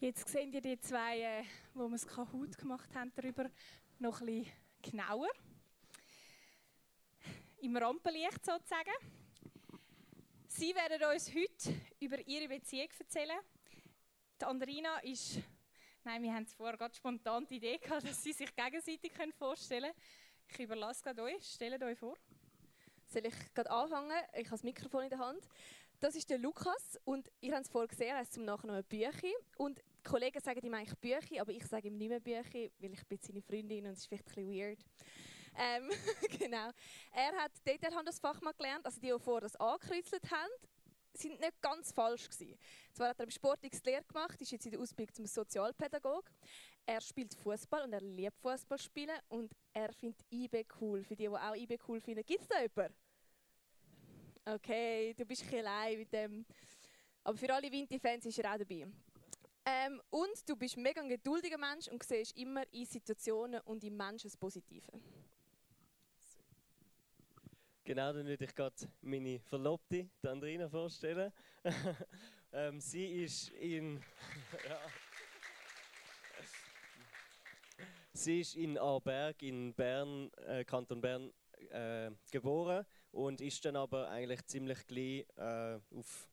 Jetzt sehen ihr die zwei, äh, wo wir es Kahoot gemacht haben, darüber noch ein bisschen genauer. Im Rampenlicht sozusagen. Sie werden uns heute über ihre Beziehung erzählen. Die Andrina ist, nein, wir haben es vorher gerade spontan die Idee gehabt, dass sie sich gegenseitig vorstellen können. Ich überlasse gerade euch, stellt euch vor. Soll ich gerade anfangen? Ich habe das Mikrofon in der Hand. Das ist der Lukas und ihr habt es vorher gesehen, er heißt zum Nachnamen Büchi. Und Kollegen sagen ihm eigentlich Büchi, aber ich sage ihm nicht mehr Büchi, weil ich bin seine Freundin und es ist vielleicht ein bisschen weird. Ähm, genau. Er hat dort das Fachmann gelernt, also die, die vorher das angekreuzelt haben, sind nicht ganz falsch gewesen. Zwar hat er im Sport X Lehre gemacht, ist jetzt in der Ausbildung zum Sozialpädagog. Er spielt Fußball und er liebt Fußball spielen und er findet IB cool. Für die, die auch IB cool finden, gibt es da jemanden? Okay, du bist ein allein mit dem. Aber für alle Vinti-Fans ist er auch dabei. Ähm, und du bist ein mega geduldiger Mensch und siehst immer in Situationen und in Menschen das Positive. Genau, dann würde ich gerade meine Verlobte, die Andrina, vorstellen. ähm, sie ist in. ja. Sie ist in Aarberg in Bern, äh, Kanton Bern, äh, geboren und ist dann aber eigentlich ziemlich gleich äh, auf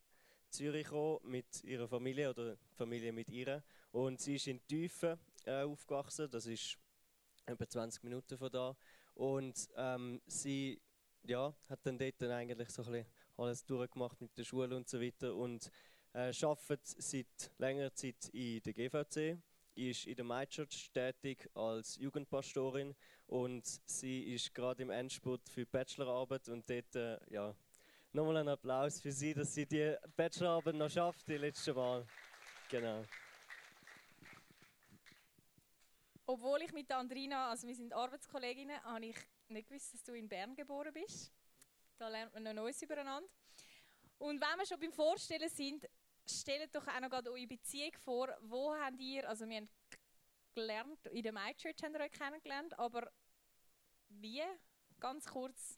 Zürich gekommen mit ihrer Familie oder Familie mit ihr. Und sie ist in Tiefen äh, aufgewachsen, das ist etwa 20 Minuten von da. Und ähm, sie ja, hat dann dort dann eigentlich so ein alles durchgemacht mit der Schule und so weiter und äh, arbeitet seit längerer Zeit in der GVC, ist in der My Church tätig als Jugendpastorin und sie ist gerade im Endspurt für die Bachelorarbeit und dort, äh, ja, nochmal einen Applaus für sie, dass sie die Bachelorarbeit noch schafft, die letzte Mal. Genau. Obwohl ich mit Andrina, also wir sind Arbeitskolleginnen, habe ich nicht gewusst, dass du in Bern geboren bist. Da lernt man noch Neues übereinander. Und wenn wir schon beim Vorstellen sind, stellt doch auch noch gerade eure Beziehung vor. Wo habt ihr, also wir haben gelernt, in der My Church haben wir euch kennengelernt, aber wie? Ganz kurz.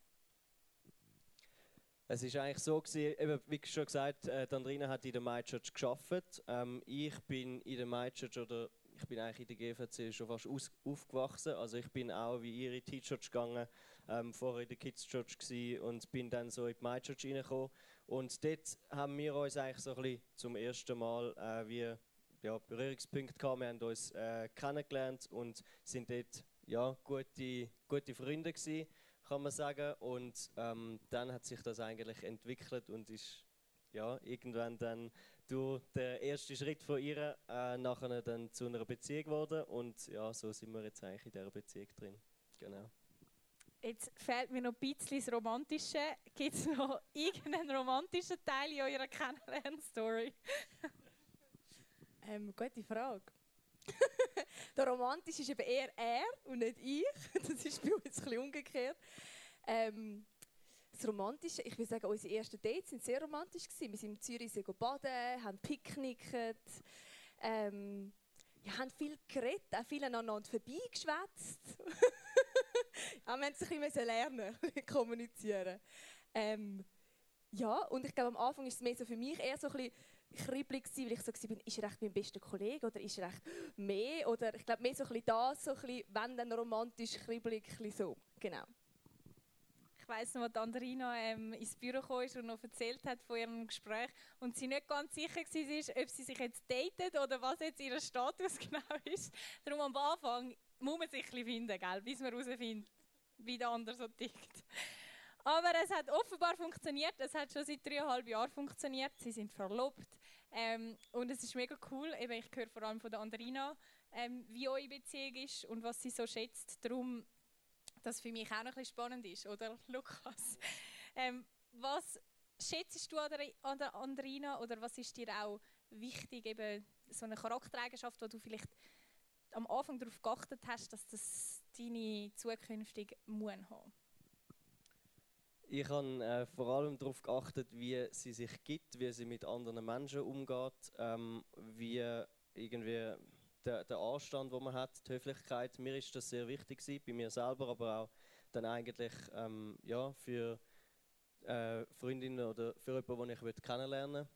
Es ist eigentlich so gewesen, eben, wie schon gesagt, äh, Andrina hat in der My Church geschafft. Ähm, ich bin in der My oder ich bin eigentlich in der GVC schon fast aus, aufgewachsen. Also ich bin auch wie ihre T-Church gegangen, ähm, vorher in der Kids Church und bin dann so in die My reingekommen. Und dort haben wir uns eigentlich so ein bisschen zum ersten Mal äh, wie ja, Berührungspunkte gehabt. Wir haben uns äh, kennengelernt und sind dort ja, gute, gute Freunde gewesen, kann man sagen. Und ähm, dann hat sich das eigentlich entwickelt und ist ja, irgendwann dann durch den ersten Schritt von ihr äh, nachher dann zu einer Beziehung geworden und ja, so sind wir jetzt eigentlich in dieser Beziehung drin. Genau. Jetzt fehlt mir noch ein bisschen das Romantische. Gibt es noch irgendeinen romantischen Teil in eurer Kennenlernstory? ähm, gute Frage. Der romantische ist eben eher er und nicht ich. Das ist bei uns ein bisschen umgekehrt. Ähm, das Romantische, ich würde sagen, unsere ersten Dates waren sehr romantisch. Gewesen. Wir sind in Zürich baden, haben picknickt, ähm, ja, haben viel geredet, auch viel aneinander vorbeigeschwätzt. ja, wir mussten ein bisschen lernen, kommunizieren. Ähm, ja, und ich glaube, am Anfang war es mehr so für mich eher so ein bisschen kribbelig weil ich so war, ist er echt mein bester Kollege oder ist er echt mehr? Oder ich glaube, mehr so ein bisschen das, so ein bisschen, wenn dann romantisch, kribbelig, so. Genau. Ich weiss noch, als Andrina ähm, ins Büro kam und noch erzählt hat von ihrem Gespräch und sie nicht ganz sicher war, ob sie sich jetzt datet oder was jetzt ihr Status genau ist. Darum am Anfang muss man sich ein bisschen finden, gell, bis man herausfindet, wie der andere so tickt. Aber es hat offenbar funktioniert. Es hat schon seit dreieinhalb Jahren funktioniert. Sie sind verlobt. Ähm, und es ist mega cool. Eben, ich höre vor allem von der Andrina, ähm, wie eure Beziehung ist und was sie so schätzt. Darum das für mich auch noch ein spannend ist, oder Lukas? Ähm, was schätzt du an der, an Andrina oder was ist dir auch wichtig, eben so eine Charaktereigenschaft, wo du vielleicht am Anfang darauf geachtet hast, dass das deine zukünftige Muen haben? Ich habe äh, vor allem darauf geachtet, wie sie sich gibt, wie sie mit anderen Menschen umgeht, ähm, wie irgendwie der, der Anstand, den man hat, die Höflichkeit. Mir ist das sehr wichtig gewesen, bei mir selber, aber auch dann eigentlich ähm, ja, für äh, Freundinnen oder für jemanden, den ich kennenlernen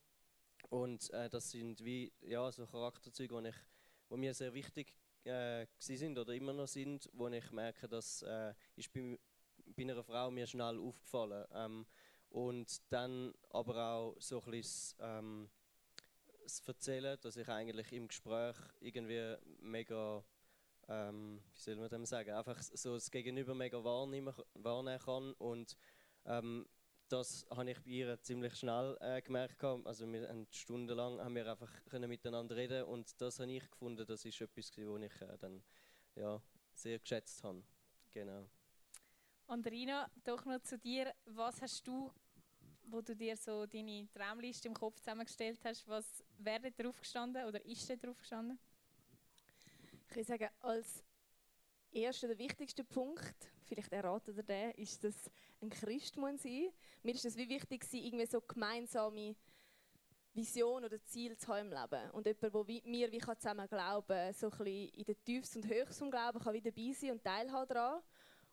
Und äh, das sind wie ja, so Charakterzüge, die ich, mir sehr wichtig äh, sind oder immer noch sind, wo ich merke, dass äh, ist bei, bei einer Frau mir schnell aufgefallen. Ähm, und dann aber auch so ein bisschen ähm, das Erzählen, dass ich eigentlich im Gespräch irgendwie mega, ähm, wie soll man dem sagen, einfach so das Gegenüber mega wahrnehmen, wahrnehmen kann und ähm, das habe ich bei ihr ziemlich schnell äh, gemerkt. Also wir haben stundenlang haben wir einfach können miteinander reden und das habe ich gefunden, das ist etwas, was ich äh, dann ja, sehr geschätzt habe. Genau. Andrina, doch noch zu dir. Was hast du, wo du dir so deine Traumliste im Kopf zusammengestellt hast, was wäre drauf gestanden oder ist da drauf gestanden? Ich würde sagen, als erster, der wichtigste Punkt, vielleicht erratet ihr den, ist, dass ein Christ muss sein. Mir ist es wie wichtig, irgendwie so gemeinsame Vision oder Ziel zu haben im Leben. Und jemand, wo mir wie zusammen glauben so ein bisschen in den tiefsten und höchsten Glauben kann wieder dabei sein und teilhaben daran.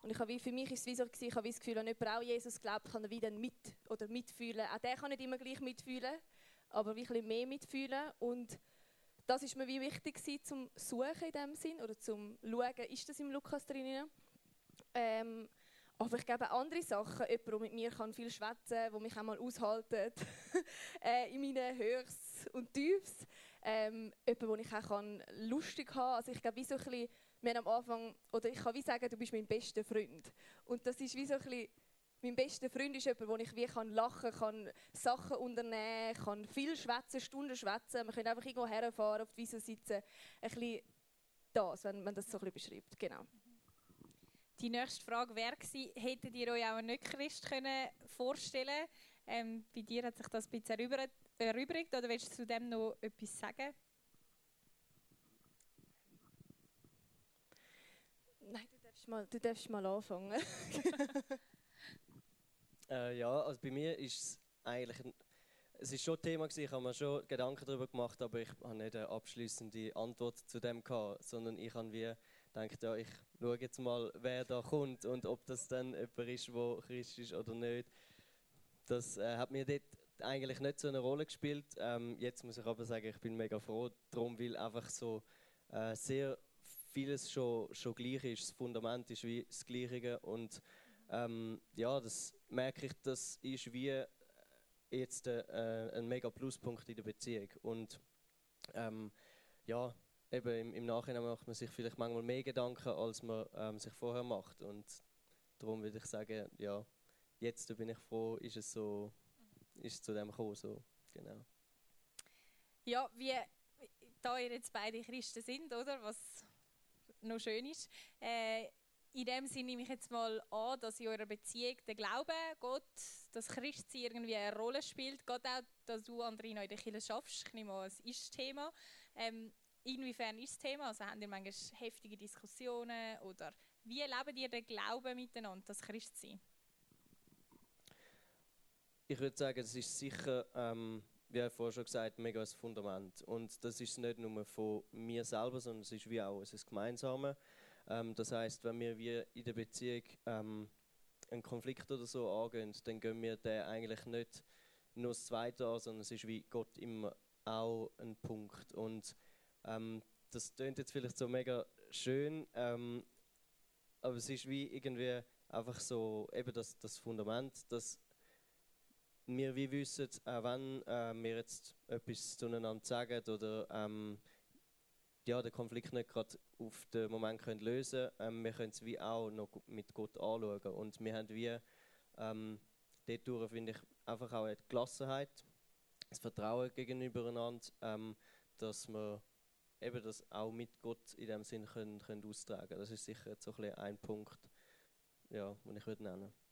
Und ich habe wie, für mich ist es wie so, ich habe das Gefühl, wenn jemand auch Jesus glaubt, kann er wieder mit oder mitfühlen. Auch der kann nicht immer gleich mitfühlen, aber wie ein bisschen mehr mitfühlen. Und das ist mir wie wichtig zum Suchen in dem Sinn oder zum Schauen, ist das im Lukas drin? Ähm, aber ich glaube andere Sachen, jemand, der mit mir kann viel schwätzen kann, der mich auch mal aushaltet äh, in meinen Höchst und Tiefs. Ähm, jemand, den ich auch kann lustig haben kann. Also ich glaube, wie so ein bisschen, wir am Anfang, oder ich kann wie sagen, du bist mein bester Freund. Und das ist wie so ein bisschen, mein bester Freund ist jemand, wo ich wie kann lachen kann, Sachen unternehmen kann, viel schwätzen, Stunden schwätzen. Wir können einfach irgendwo herfahren, auf die Wiese sitzen. Ein bisschen das, wenn man das so ein bisschen beschreibt. Genau. Die nächste Frage wäre hättet ihr euch auch einen Nicht-Christ vorstellen ähm, Bei dir hat sich das ein bisschen erübrigt, oder willst du zu dem noch etwas sagen? Nein, du darfst mal, du darfst mal anfangen. äh, ja, also bei mir ist es eigentlich ein, es ist schon ein Thema gewesen, ich habe mir schon Gedanken darüber gemacht, aber ich habe nicht eine abschließende Antwort zu dem gehabt, sondern ich habe wie gedacht, ja, ich schaue jetzt mal, wer da kommt und ob das dann jemand ist, der Christ ist oder nicht. Das äh, hat mir dort eigentlich nicht so eine Rolle gespielt. Ähm, jetzt muss ich aber sagen, ich bin mega froh darum, weil einfach so äh, sehr vieles schon, schon gleich ist. Das Fundament ist wie das Gleiche und ähm, ja, das merke ich, das ist wie jetzt äh, ein mega Pluspunkt in der Beziehung und ähm, ja, eben im, im, Nachhinein macht man sich vielleicht manchmal mehr Gedanken, als man ähm, sich vorher macht. Und darum würde ich sagen, ja, jetzt bin ich froh, ist es so, ist es zu dem gekommen, so, genau. Ja, wie da ihr jetzt beide Christen sind, oder, was noch schön ist, äh, in dem Sinne nehme ich jetzt mal an, dass in eurer Beziehung der Glaube, Gott, das Christsein irgendwie eine Rolle spielt. Gerade auch, dass du, Andrina, in der Kirche schaffst. Ich nehme an, es ist Thema. Ähm, Inwiefern ist das Thema? Also haben ihr manchmal heftige Diskussionen oder wie erlebt ihr den Glauben miteinander, das Christsein? Ich würde sagen, es ist sicher, ähm, wie ich vorher schon gesagt mega ein Fundament. Und das ist nicht nur von mir selber, sondern es ist wie auch ein Gemeinsames. Ähm, das heißt, wenn wir wie in der Beziehung ähm, einen Konflikt oder so angehen, dann gehen wir den eigentlich nicht nur das Zweite an, sondern es ist wie Gott immer auch ein Punkt. Und ähm, das klingt jetzt vielleicht so mega schön, ähm, aber es ist wie irgendwie einfach so eben das, das Fundament, dass wir wie wissen, auch wenn äh, wir jetzt etwas zueinander sagen oder ähm, ja, den Konflikt nicht gerade auf den Moment können lösen. Können, ähm, wir können es wie auch noch mit Gott anschauen. Und wir haben wie ähm, dort finde ich einfach auch eine Gelassenheit, das Vertrauen gegenüber einander, ähm, dass wir eben das auch mit Gott in dem Sinn können, können austragen. Das ist sicher so ein, ein Punkt, ja, den ich würde nennen. Ich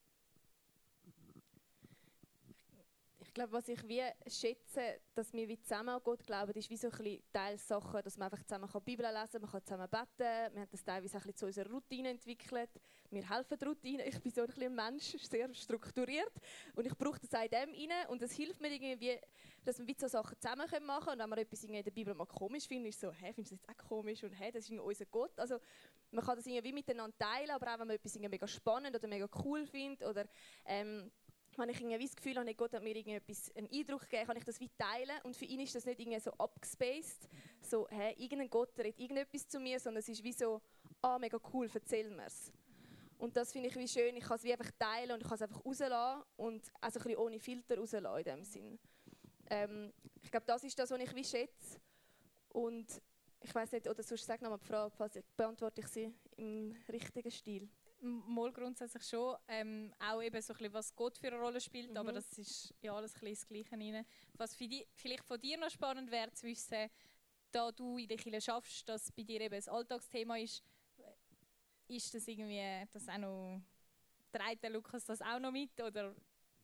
glaube, was ich wie schätze, dass wir wie zusammen an Gott glauben, ist wie so ein bisschen Teilsachen, dass man einfach zusammen die Bibel lesen kann, man kann zusammen beten. Wir haben das teilweise ein bisschen zu unserer Routine entwickelt. Wir helfen der Routine. Ich bin so ein, ein Mensch, sehr strukturiert und ich brauche das auch in dem rein und es hilft mir irgendwie, dass wir so Sachen zusammen machen können. Und wenn man etwas in der Bibel mal komisch findet, ist so, hä, findest du das jetzt auch komisch? Und hä, das ist unser Gott. Also man kann das irgendwie miteinander teilen, aber auch wenn man etwas mega spannend oder mega cool findet oder ähm, wenn ich irgendwie das Gefühl habe, Gott hat mir irgendetwas, einen Eindruck gegeben, kann ich das wie teilen. Und für ihn ist das nicht irgendwie so abgespaced, so, hä, irgendein Gott redet irgendetwas zu mir, sondern es ist wie so, ah, mega cool, erzähl mir's. Und das finde ich wie schön, ich kann es wie einfach teilen und ich kann es einfach rauslassen und also ein bisschen ohne Filter rauslassen in dem Sinn. Ähm, ich glaube, das ist das, was ich wie schätze. Und ich weiß nicht, oder sonst sag nochmal die Frage, beantworte ich sie im richtigen Stil mal grundsätzlich schon. Ähm, auch eben so ein bisschen, was Gott für eine Rolle spielt, mhm. aber das ist ja alles ein bisschen das Gleiche rein. Was für die, vielleicht von dir noch spannend wäre zu wissen, da du in der Kirche schaffst, dass bei dir eben ein Alltagsthema ist, ist das irgendwie, das auch noch, trägt der Lukas das auch noch mit oder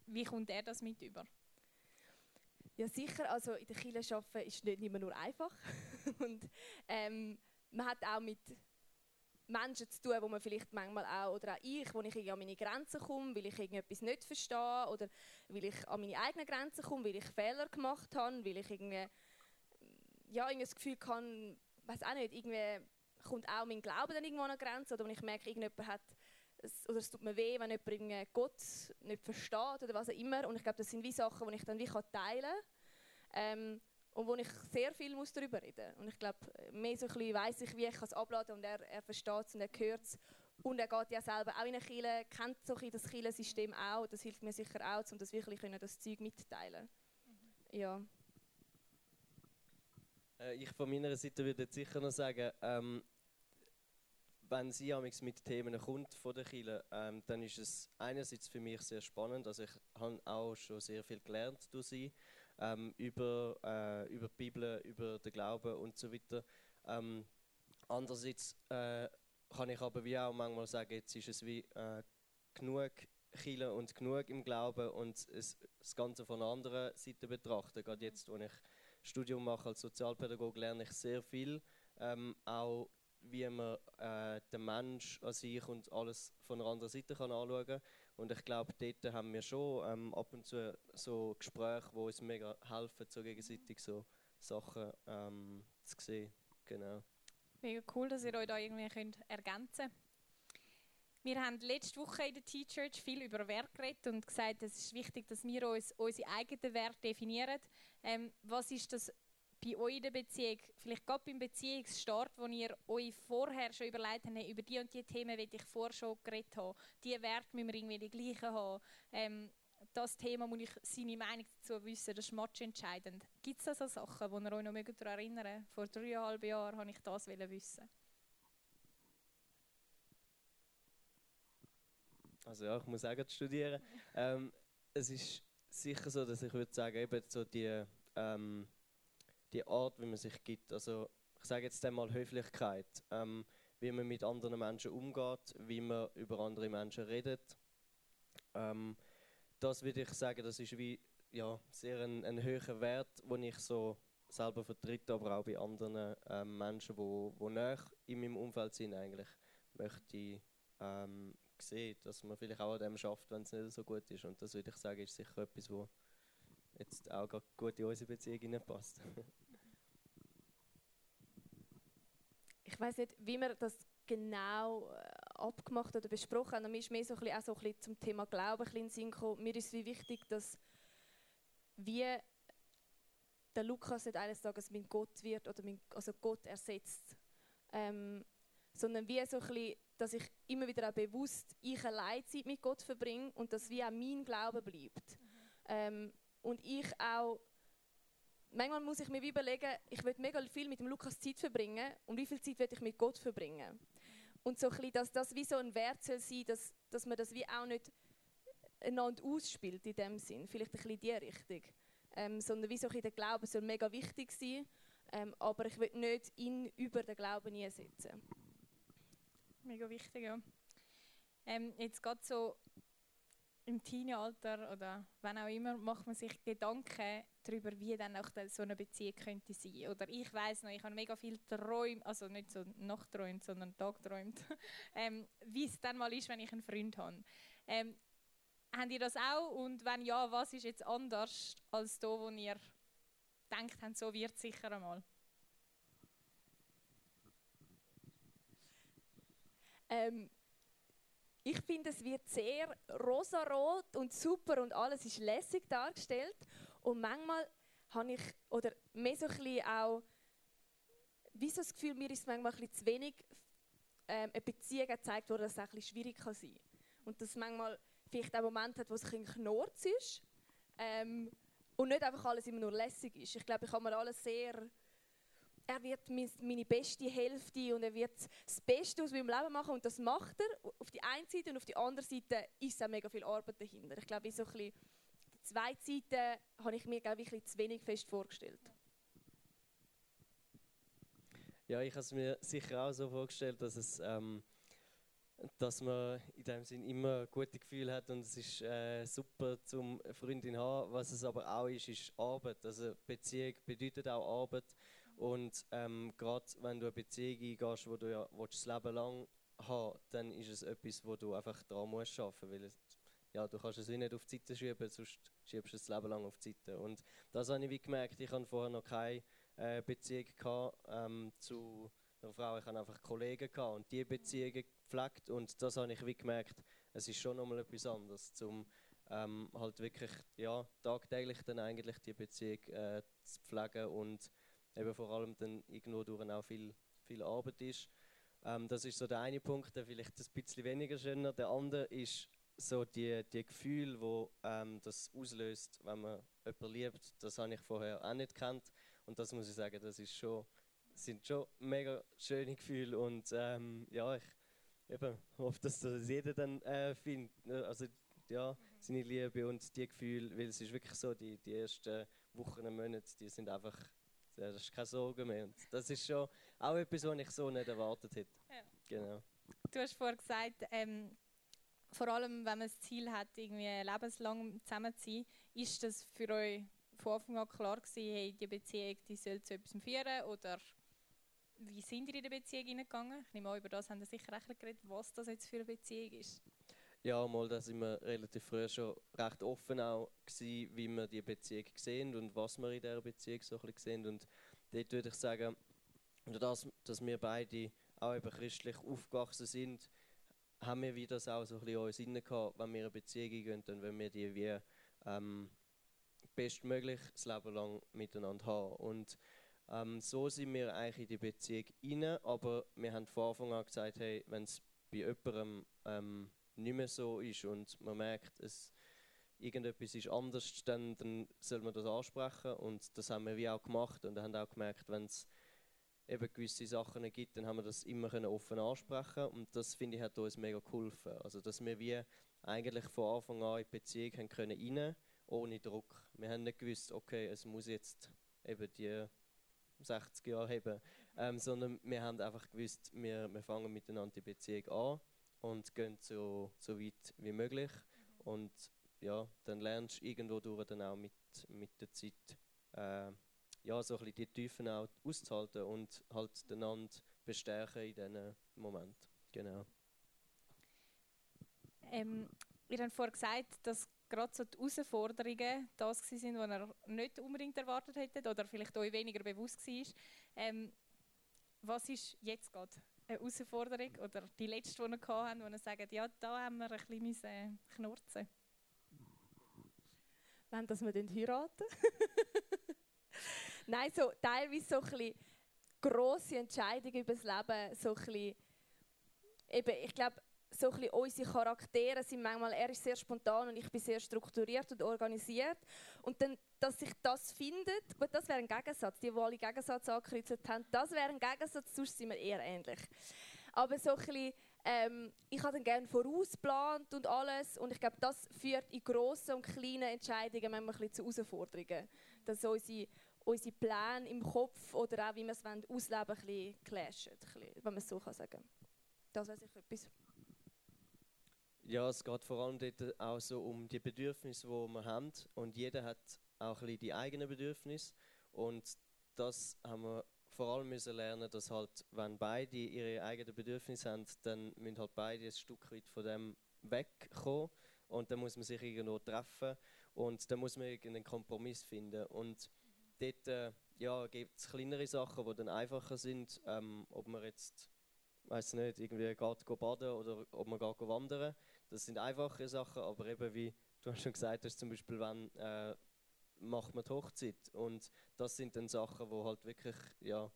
wie kommt er das mit über? Ja sicher, also in der Kirche arbeiten ist nicht immer nur einfach und ähm, man hat auch mit Menschen zu tun, wo man vielleicht manchmal auch, oder auch ich, wo ich an meine Grenzen komme, weil ich irgendetwas nicht verstehe oder weil ich an meine eigenen Grenzen komme, weil ich Fehler gemacht habe, weil ich irgendwie, ja, irgendwie das Gefühl kann, weiß auch nicht, irgendwie kommt auch mein Glaube dann irgendwo an eine Grenze oder wenn ich merke, irgendjemand hat, oder es tut mir weh, wenn jemand Gott nicht versteht oder was auch immer und ich glaube, das sind wie Sachen, die ich dann wie teilen kann. Ähm, und wo ich sehr viel muss darüber reden muss. Und ich glaube, mehr so ein weiss ich, wie ich es abladen und er, er versteht es und er hört es. Und er geht ja selber auch in eine Kirche, kennt so ein das Kirchensystem auch. Das hilft mir sicher auch, um das wirklich können, das Zeug mitteilen mhm. Ja. Äh, ich von meiner Seite würde sicher noch sagen, ähm, wenn sie mit Themen kommt von der Kirche, ähm, dann ist es einerseits für mich sehr spannend. Also ich habe auch schon sehr viel gelernt durch sie ähm, über, äh, über die Bibel, über den Glauben und so weiter. Ähm, andererseits äh, kann ich aber wie auch manchmal sagen, jetzt ist es wie äh, genug Chile und genug im Glauben und es, das Ganze von einer anderen Seite betrachten. Gerade jetzt, wo ich Studium mache als Sozialpädagoge, lerne ich sehr viel. Ähm, auch wie man äh, den Mensch an sich und alles von einer anderen Seite kann anschauen kann. Und ich glaube, dort haben wir schon ähm, ab und zu so Gespräche, die uns mega helfen, so gegenseitig so Sachen ähm, zu sehen. Genau. Mega cool, dass ihr euch da irgendwie könnt ergänzen könnt. Wir haben letzte Woche in der T-Church viel über Wert geredet und gesagt, es ist wichtig, dass wir uns unsere eigenen Werte definieren. Ähm, was ist das bei euch in der Beziehung, vielleicht gerade beim Beziehungsstart, wo ihr euch vorher schon überlegt habt, über die und die Themen will ich vorher schon geredet haben, die Werte müssen wir irgendwie die gleichen haben, ähm, das Thema muss ich seine Meinung dazu wissen, das ist matchentscheidend. Gibt es da so Sachen, die ihr euch noch daran erinnern? Vor dreieinhalb Jahren wollte ich das wissen. Also ja, ich muss auch studieren. ähm, es ist sicher so, dass ich würde sagen, eben so die ähm, die Art, wie man sich gibt. Also ich sage jetzt einmal Höflichkeit, ähm, wie man mit anderen Menschen umgeht, wie man über andere Menschen redet. Ähm, das würde ich sagen, das ist wie ja, sehr ein, ein höherer Wert, den ich so selber vertrete, aber auch bei anderen ähm, Menschen, die wo, wo näher in meinem Umfeld sind, eigentlich möchte ich ähm, sehen, dass man vielleicht auch an dem schafft, wenn es nicht so gut ist. Und das würde ich sagen, ist sicher etwas, wo jetzt auch gut in unsere Beziehung passt. ich weiß nicht, wie wir das genau äh, abgemacht oder besprochen haben. Mir ist mehr so ein bisschen, auch so ein bisschen zum Thema Glauben ein bisschen gekommen. Mir ist es wichtig, dass wie der Lukas nicht eines Tages mein Gott wird oder mein, also Gott ersetzt. Ähm, sondern wie so ein bisschen, dass ich immer wieder auch bewusst ich allein Zeit mit Gott verbringe und dass wie auch mein Glaube bleibt. Mhm. Ähm, und ich auch manchmal muss ich mir überlegen, ich will mega viel mit dem Lukas Zeit verbringen und wie viel Zeit will ich mit Gott verbringen. Und so ein bisschen, dass das wie so ein Wert soll sein, dass, dass man das wie auch nicht einander ausspielt in dem Sinn, vielleicht ein bisschen in die Richtung. Ähm, sondern wie so ein der Glaube soll mega wichtig sein, ähm, aber ich will nicht ihn über den Glauben einsetzen. Mega wichtig, ja. Ähm, jetzt gerade so im Teenalter oder wenn auch immer, macht man sich Gedanken darüber, wie dann auch so eine Beziehung könnte sein. Oder ich weiß noch, ich habe mega viel träumt, also nicht so nachträumt, sondern tagträumt, ähm, wie es dann mal ist, wenn ich einen Freund habe. Ähm, habt ihr das auch? Und wenn ja, was ist jetzt anders als da, wo ihr denkt, habt, so wird es sicher einmal? Ähm, ich finde, es wird sehr rosarot und super und alles ist lässig dargestellt. Und manchmal habe ich, oder mehr so ein bisschen auch, wie so das Gefühl, mir ist manchmal ein bisschen zu wenig ähm, eine Beziehung gezeigt worden, dass es ein bisschen schwierig kann sein. Und dass manchmal vielleicht auch Momente hat, wo es ein bisschen knurz ist. Ähm, und nicht einfach alles immer nur lässig ist. Ich glaube, ich habe mir alles sehr er wird meine beste Hälfte und er wird das Beste aus meinem Leben machen und das macht er auf die einen Seite und auf die andere Seite ist auch mega viel Arbeit dahinter. Ich glaube, so ein bisschen, zwei Seiten habe ich mir glaube ich, ein zu wenig fest vorgestellt. Ja, ich habe es mir sicher auch so vorgestellt, dass es ähm, dass man in dem Sinn immer gute Gefühle hat und es ist äh, super zum Freundin haben. Was es aber auch ist, ist Arbeit. Also Beziehung bedeutet auch Arbeit und ähm, gerade wenn du eine Beziehung eingehst, wo du ja das Leben lang haben dann ist es etwas, wo du einfach dran musst arbeiten, weil es, ja, du kannst es nicht auf die Seite schieben, sonst schiebst du es das Leben lang auf die Seite. Und das habe ich wie gemerkt, ich hatte vorher noch keine äh, Beziehung gehabt, ähm, zu einer Frau, ich hatte einfach Kollegen gehabt und diese Beziehungen gepflegt und das habe ich wie gemerkt, es ist schon nochmal etwas anderes, zum ähm, halt wirklich ja, tagtäglich dann eigentlich die Beziehung äh, zu pflegen und eben vor allem dann irgendwo durch auch viel, viel Arbeit ist. Ähm, das ist so der eine Punkt, der vielleicht ein bisschen weniger schöner. Der andere ist so die, die Gefühle, wo ähm, das auslöst, wenn man jemanden liebt. Das habe ich vorher auch nicht kennt und das muss ich sagen, das ist schon, sind schon mega schöne Gefühle und ähm, ja, ich eben, hoffe, dass das jeder dann äh, findet. Ne, also ja, seine Liebe und die Gefühle, weil es ist wirklich so, die, die ersten Wochen und Monate, die sind einfach das ist keine Sorge mehr. Und das ist schon auch etwas, was ich so nicht erwartet hätte. Ja. Genau. Du hast vorhin gesagt, ähm, vor allem wenn man das Ziel hat, irgendwie lebenslang zusammen zu sein, ist das für euch von Anfang an klar gewesen, hey, die Beziehung die soll zu etwas führen? Oder wie sind ihr in die Beziehung hineingegangen? Ich nehme an, über das haben wir sicher auch geredet, was das jetzt für eine Beziehung ist. Ja, mal, da sind wir relativ früh schon recht offen auch gewesen, wie wir die Beziehung sehen und was wir in dieser Beziehung so ein sehen. Und dort würde ich sagen, dass, dass wir beide auch eben christlich aufgewachsen sind, haben wir wieder das auch so ein bisschen uns inne wenn wir eine Beziehung eingehen, dann wollen wir die wie ähm, bestmöglich das Leben lang miteinander haben. Und ähm, so sind wir eigentlich in die Beziehung rein, aber wir haben von Anfang an gesagt, hey, wenn es bei jemandem ähm, nicht mehr so ist und man merkt, es, irgendetwas ist anders, dann, dann soll man das ansprechen und das haben wir wie auch gemacht und haben auch gemerkt, wenn es eben gewisse Sachen gibt, dann haben wir das immer offen ansprechen und das finde ich hat uns mega geholfen, also dass wir wie eigentlich von Anfang an in die Beziehung haben können rein, ohne Druck. Wir haben nicht gewusst, okay, es muss jetzt eben die 60 Jahre haben, ähm, sondern wir haben einfach gewusst, wir, wir fangen miteinander die Beziehung an und gehen so, so weit wie möglich. Und ja, dann lernst du irgendwo durch dann auch mit, mit der Zeit äh, ja, so ein bisschen die Tiefen auch auszuhalten und halt einander bestärken in diesem Moment. Genau. Ähm, ihr habt vorhin gesagt, dass gerade so die Herausforderungen das waren, die ihr nicht unbedingt erwartet hättet oder vielleicht euch weniger bewusst war. Ähm, was ist jetzt gerade eine Herausforderung oder die letzte, die wir hatten, wo wir sagen, ja, da haben wir ein bisschen knurzen Wenn das wir heiraten Nein, so teilweise so ein grosse Entscheidungen über das Leben, so ein eben, ich glaube, so ein unsere Charaktere sind manchmal, er ist sehr spontan und ich bin sehr strukturiert und organisiert. Und dann, dass sich das findet, gut, das wäre ein Gegensatz. Die, die alle Gegensatz angekreuzt haben, das wäre ein Gegensatz, sonst sind wir eher ähnlich. Aber so ein bisschen, ähm, ich habe dann gerne vorausgeplant und alles und ich glaube, das führt in grossen und kleinen Entscheidungen manchmal ein bisschen zu Herausforderungen. Dass unsere, unsere Pläne im Kopf oder auch wie wir es ausleben wollen, ein bisschen clashen, wenn man es so sagen kann. Das wäre sicher etwas. Ja, es geht vor allem dort auch so um die Bedürfnisse, die wir haben. Und jeder hat auch ein bisschen die eigenen Bedürfnisse. Und das haben wir vor allem müssen lernen, dass halt, wenn beide ihre eigenen Bedürfnisse haben, dann müssen halt beide ein Stück weit von dem wegkommen. Und dann muss man sich irgendwo treffen. Und dann muss man irgendeinen Kompromiss finden. Und dort äh, ja, gibt es kleinere Sachen, die dann einfacher sind. Ähm, ob man jetzt weiß nicht, irgendwie geht baden oder ob man geht wandern. Das sind einfache Sachen, aber eben wie du hast schon gesagt hast, zum Beispiel, wenn äh, macht man die Hochzeit und das sind dann Sachen, wo halt wirklich ja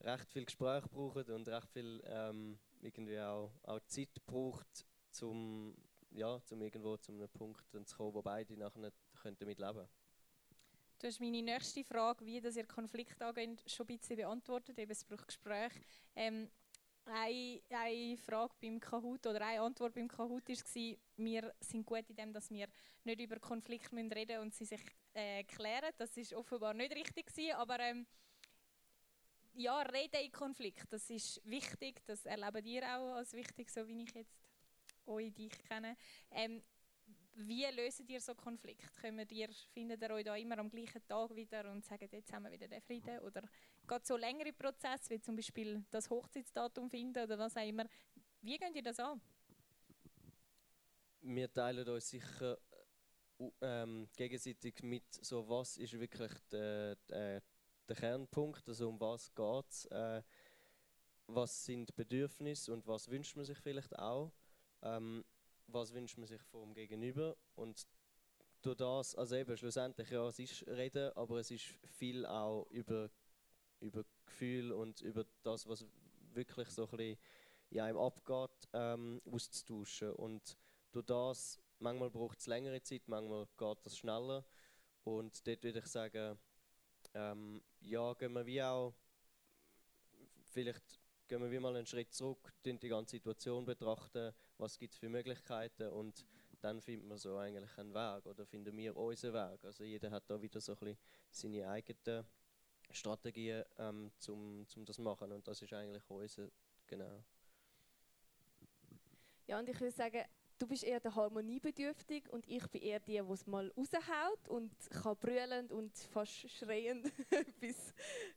recht viel Gespräch brauchen und recht viel ähm, irgendwie auch, auch Zeit braucht, zum ja, zum irgendwo zu einem Punkt zu kommen, wo beide nachher damit leben können. Du hast meine nächste Frage, wie das ihr Konflikt angeht, schon ein bisschen beantwortet. Eben, es braucht Gespräch. Ähm, eine, eine Frage beim Kahoot oder eine Antwort beim Kahoot war, wir sind gut in dem, dass wir nicht über Konflikte reden müssen und sie sich äh, klären. Das ist offenbar nicht richtig gewesen, aber ähm, ja, reden in Konflikt, das ist wichtig. Das erleben ihr auch als wichtig, so wie ich jetzt euch dich kenne. Ähm, wie löst ihr so Konflikte? Kommt ihr, findet ihr euch da immer am gleichen Tag wieder und sagt, jetzt haben wir wieder den Frieden? Oder geht so längere Prozesse, wie zum Beispiel das Hochzeitsdatum finden oder was auch immer? Wie geht ihr das an? Wir teilen uns sicher äh, ähm, gegenseitig mit, so was ist wirklich der, der, der Kernpunkt, also um was geht es, äh, was sind Bedürfnisse und was wünscht man sich vielleicht auch. Ähm, was wünscht man sich vom Gegenüber und durch das, also eben schlussendlich, ja, es ist Reden, aber es ist viel auch über, über Gefühl und über das, was wirklich so ein bisschen in einem abgeht, ähm, auszutauschen. Und durch das, manchmal braucht es längere Zeit, manchmal geht das schneller. Und dort würde ich sagen, ähm, ja, gehen wir wie auch, vielleicht gehen wir wie mal einen Schritt zurück, die ganze Situation betrachten, was gibt es für Möglichkeiten und dann findet man so eigentlich einen Weg oder finden wir unseren Weg. Also jeder hat da wieder so ein bisschen seine eigenen Strategien, ähm, zum, zum das machen und das ist eigentlich unser, genau. Ja, und ich würde sagen, du bist eher der Harmoniebedürftig und ich bin eher die, die es mal raushaut und kann brüllend und fast schreiend bis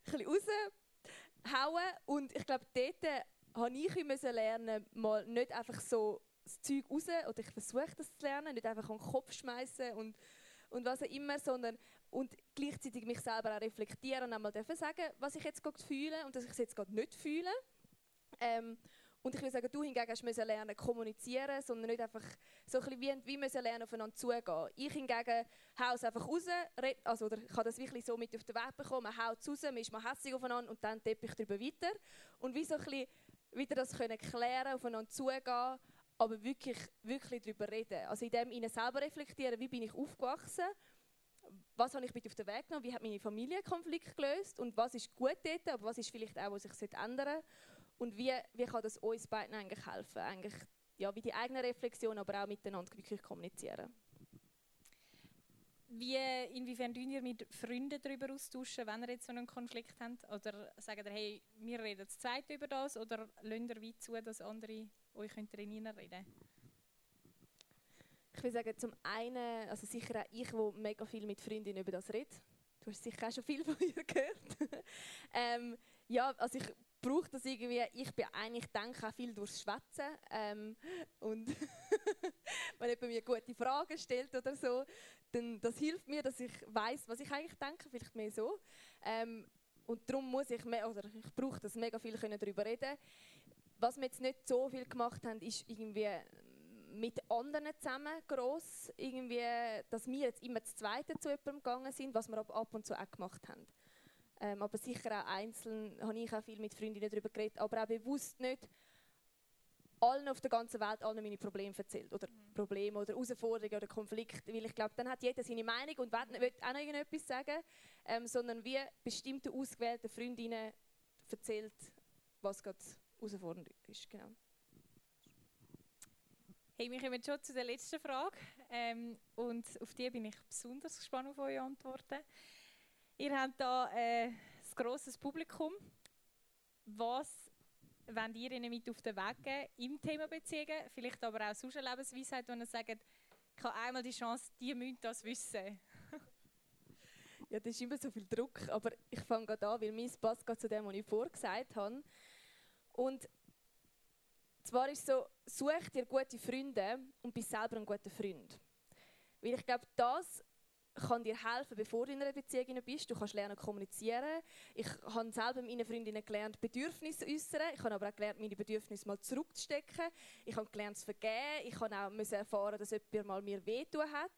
ein bisschen raushauen. Und ich glaube, dort habe ich müssen lernen, mal nicht einfach so das Zeug raus, oder ich versuche das zu lernen, nicht einfach an den Kopf schmeißen und, und was auch immer, sondern und gleichzeitig mich selber auch reflektieren und einmal dürfen sagen, was ich jetzt gerade fühle und dass ich es jetzt gerade nicht fühle. Ähm, und ich würde sagen, du hingegen hast müssen lernen kommunizieren, sondern nicht einfach so ein bisschen wie, wie müssen lernen aufeinander zugehen. Ich hingegen haue es einfach raus, also oder ich habe das wirklich so mit auf den Weg bekommen, man haut es raus, man ist mal hässlich aufeinander und dann teppe ich darüber weiter. Und wie so ein bisschen wieder das können klären, aufeinander zugehen, aber wirklich, wirklich darüber reden. Also in dem ihnen selber reflektieren, wie bin ich aufgewachsen, was habe ich mit auf den Weg genommen, wie hat meine Familie Konflikt gelöst und was ist gut dort, aber was ist vielleicht auch, was sich ändern und wie, wie kann das uns beiden eigentlich helfen, eigentlich ja, wie die eigene Reflexion, aber auch miteinander wirklich kommunizieren. Wie, inwiefern tun ihr mit Freunden darüber austauschen, wenn ihr jetzt so einen Konflikt habt? Oder sagt ihr, hey, wir reden zu zweit über das? Oder lasst ihr weit zu, dass andere euch reinreden können? Ich würde sagen, zum einen, also sicher auch ich, wo mega viel mit Freundinnen über das rede. Du hast sicher auch schon viel von ihr gehört. ähm, ja, also ich brauche das irgendwie, ich bin eigentlich, denke auch viel durchs Schwätzen. Ähm, und wenn jemand mir gute Fragen stellt oder so, dann das hilft mir, dass ich weiß, was ich eigentlich denke, vielleicht mehr so. Ähm, und darum muss ich mehr, oder ich brauche das mega viel können darüber reden. Was wir jetzt nicht so viel gemacht haben, ist irgendwie mit anderen zusammen gross, irgendwie, dass wir jetzt immer zu Zweite zu jemandem gegangen sind, was wir ab und zu auch gemacht haben. Ähm, aber sicher auch einzeln habe ich auch viel mit Freundinnen darüber geredet, aber auch bewusst nicht allen auf der ganzen Welt allen meine Probleme erzählt. Oder mhm. Probleme oder Herausforderungen oder Konflikte. Weil ich glaube, dann hat jeder seine Meinung und will, will auch noch irgendetwas sagen. Ähm, sondern wie bestimmte ausgewählte Freundinnen erzählt, was gerade herausfordernd ist. Genau. Hey, wir kommen schon zu der letzten Frage. Ähm, und auf die bin ich besonders gespannt auf eure Antworten. Ihr habt hier äh, ein grosses Publikum. Was wollt ihr ihnen mit auf den Weg geben im Thema Beziehungen? Vielleicht aber auch sonst eine Lebensweisheit, wenn ihr sagt, ich habe einmal die Chance, die müssen das wissen. ja, das ist immer so viel Druck, aber ich fange gerade an, weil mein passt gerade zu dem, was ich vorgesagt habe. Und zwar ist es so, such dir gute Freunde und bist selber ein guter Freund. Weil ich glaube, das kann dir helfen, bevor du in einer Beziehung bist. Du kannst lernen kommunizieren. Ich habe selber meinen Freundinnen gelernt, Bedürfnisse zu äußern. Ich habe aber auch gelernt, meine Bedürfnisse mal zurückzustecken. Ich habe gelernt zu vergeben. Ich habe auch erfahren, dass jemand mal mir wehtun hat.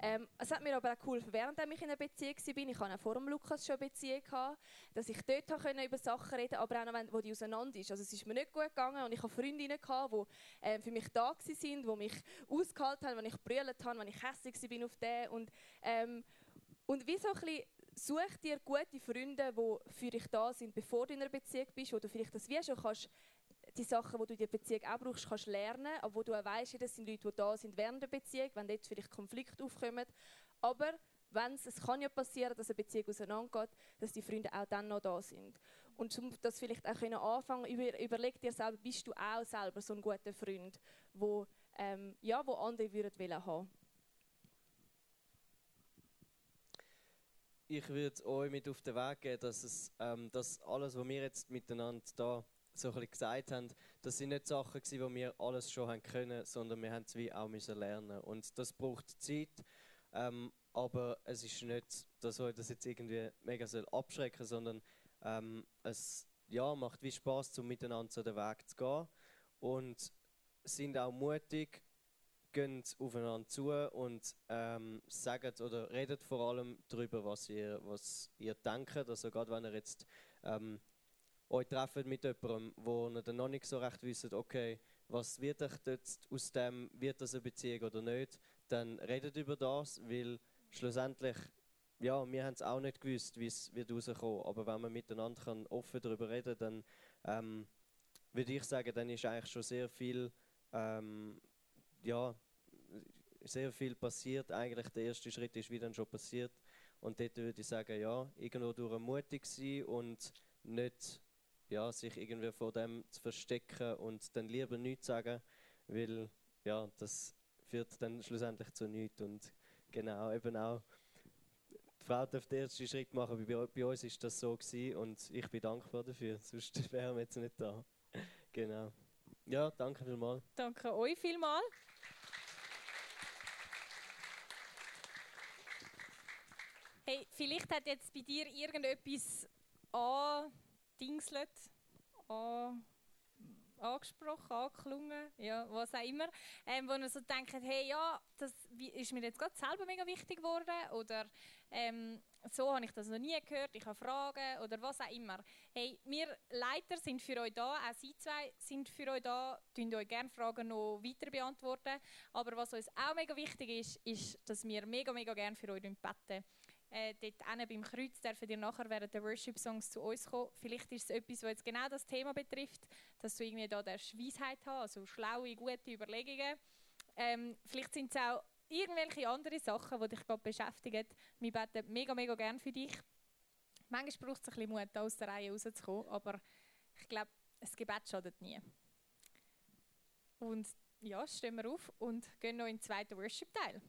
Ähm, es hat mir aber auch geholfen, während ich in einer Beziehung war. Ich hatte auch vor dem Lukas schon eine Beziehung, gehabt, dass ich dort über Sachen reden konnte, aber auch noch, wenn, wo die auseinander ist. Also es ist mir nicht gut gegangen und ich hatte Freundinnen, gehabt, die äh, für mich da waren, die mich ausgehalten haben, wenn ich brüllt habe, wenn ich hässlich war auf den. Und, ähm, und wie so ein bisschen, such dir gute Freunde, die für dich da sind, bevor du in einer Beziehung bist, wo du vielleicht das wie schon kannst, die Sachen, die du in der Beziehung auch brauchst, kannst lernen, aber wo du auch weißt, das sind Leute, die da sind während der Beziehung, wenn dort vielleicht Konflikte aufkommen. Aber wenn's, es kann ja passieren, dass eine Beziehung auseinandergeht, dass die Freunde auch dann noch da sind. Und um das vielleicht auch können anfangen, über, überleg dir selber, bist du auch selber so ein guter Freund, wo, ähm, ja, wo andere würden wollen haben. Ich würde euch mit auf den Weg geben, dass, es, ähm, dass alles, was wir jetzt miteinander da so ein gesagt haben, das sind nicht Sachen wo wir alles schon haben können, sondern wir haben es wie auch müssen lernen. Und das braucht Zeit, ähm, aber es ist nicht, dass euch das jetzt irgendwie mega soll abschrecken, sondern ähm, es ja, macht wie Spaß, um miteinander so den Weg zu gehen und sind auch mutig, gehen aufeinander zu und ähm, sagen oder redet vor allem darüber, was ihr, was ihr denkt. Also gerade wenn ihr jetzt ähm, euch trefft mit jemandem, wo ihr dann noch nicht so recht wisst, okay, was wird euch jetzt aus dem, wird das eine Beziehung oder nicht, dann redet über das, weil schlussendlich, ja, wir haben es auch nicht gewusst, wie es wird rauskommen, aber wenn man miteinander kann offen darüber reden dann ähm, würde ich sagen, dann ist eigentlich schon sehr viel, ähm, ja, sehr viel passiert. Eigentlich der erste Schritt ist wie dann schon passiert. Und dort würde ich sagen, ja, irgendwo durch mutig sein und nicht ja, sich irgendwie vor dem zu verstecken und dann lieber nichts sagen, weil ja, das führt dann schlussendlich zu nichts. Und genau, eben auch, die Frau darf den ersten Schritt machen, bei, bei uns ist das so gewesen und ich bin dankbar dafür, sonst wären wir jetzt nicht da. genau. Ja, danke vielmals. Danke euch vielmals. Hey, vielleicht hat jetzt bei dir irgendetwas an dingselt, an, angesprochen, angeklungen, ja, was auch immer, ähm, wo ihr so denkt, hey, ja, das ist mir jetzt gerade selber mega wichtig geworden oder ähm, so habe ich das noch nie gehört, ich habe Fragen oder was auch immer. Hey, wir Leiter sind für euch da, auch Sie zwei sind für euch da, könnt euch gerne Fragen noch weiter beantworten, aber was uns auch mega wichtig ist, ist, dass wir mega, mega gerne für euch beten äh, dort beim Kreuz dürfen ihr nachher während der Worship-Songs zu uns kommen. Vielleicht ist es etwas, was jetzt genau das Thema betrifft, dass du irgendwie da der Weisheit hast, also schlaue, gute Überlegungen. Ähm, vielleicht sind es auch irgendwelche andere Sachen, die dich gerade beschäftigen. Wir beten mega, mega gerne für dich. Manchmal braucht es ein bisschen Mut, aus der Reihe rauszukommen, aber ich glaube, das Gebet schadet nie. Und ja, stehen wir auf und gehen noch in den zweiten Worship-Teil.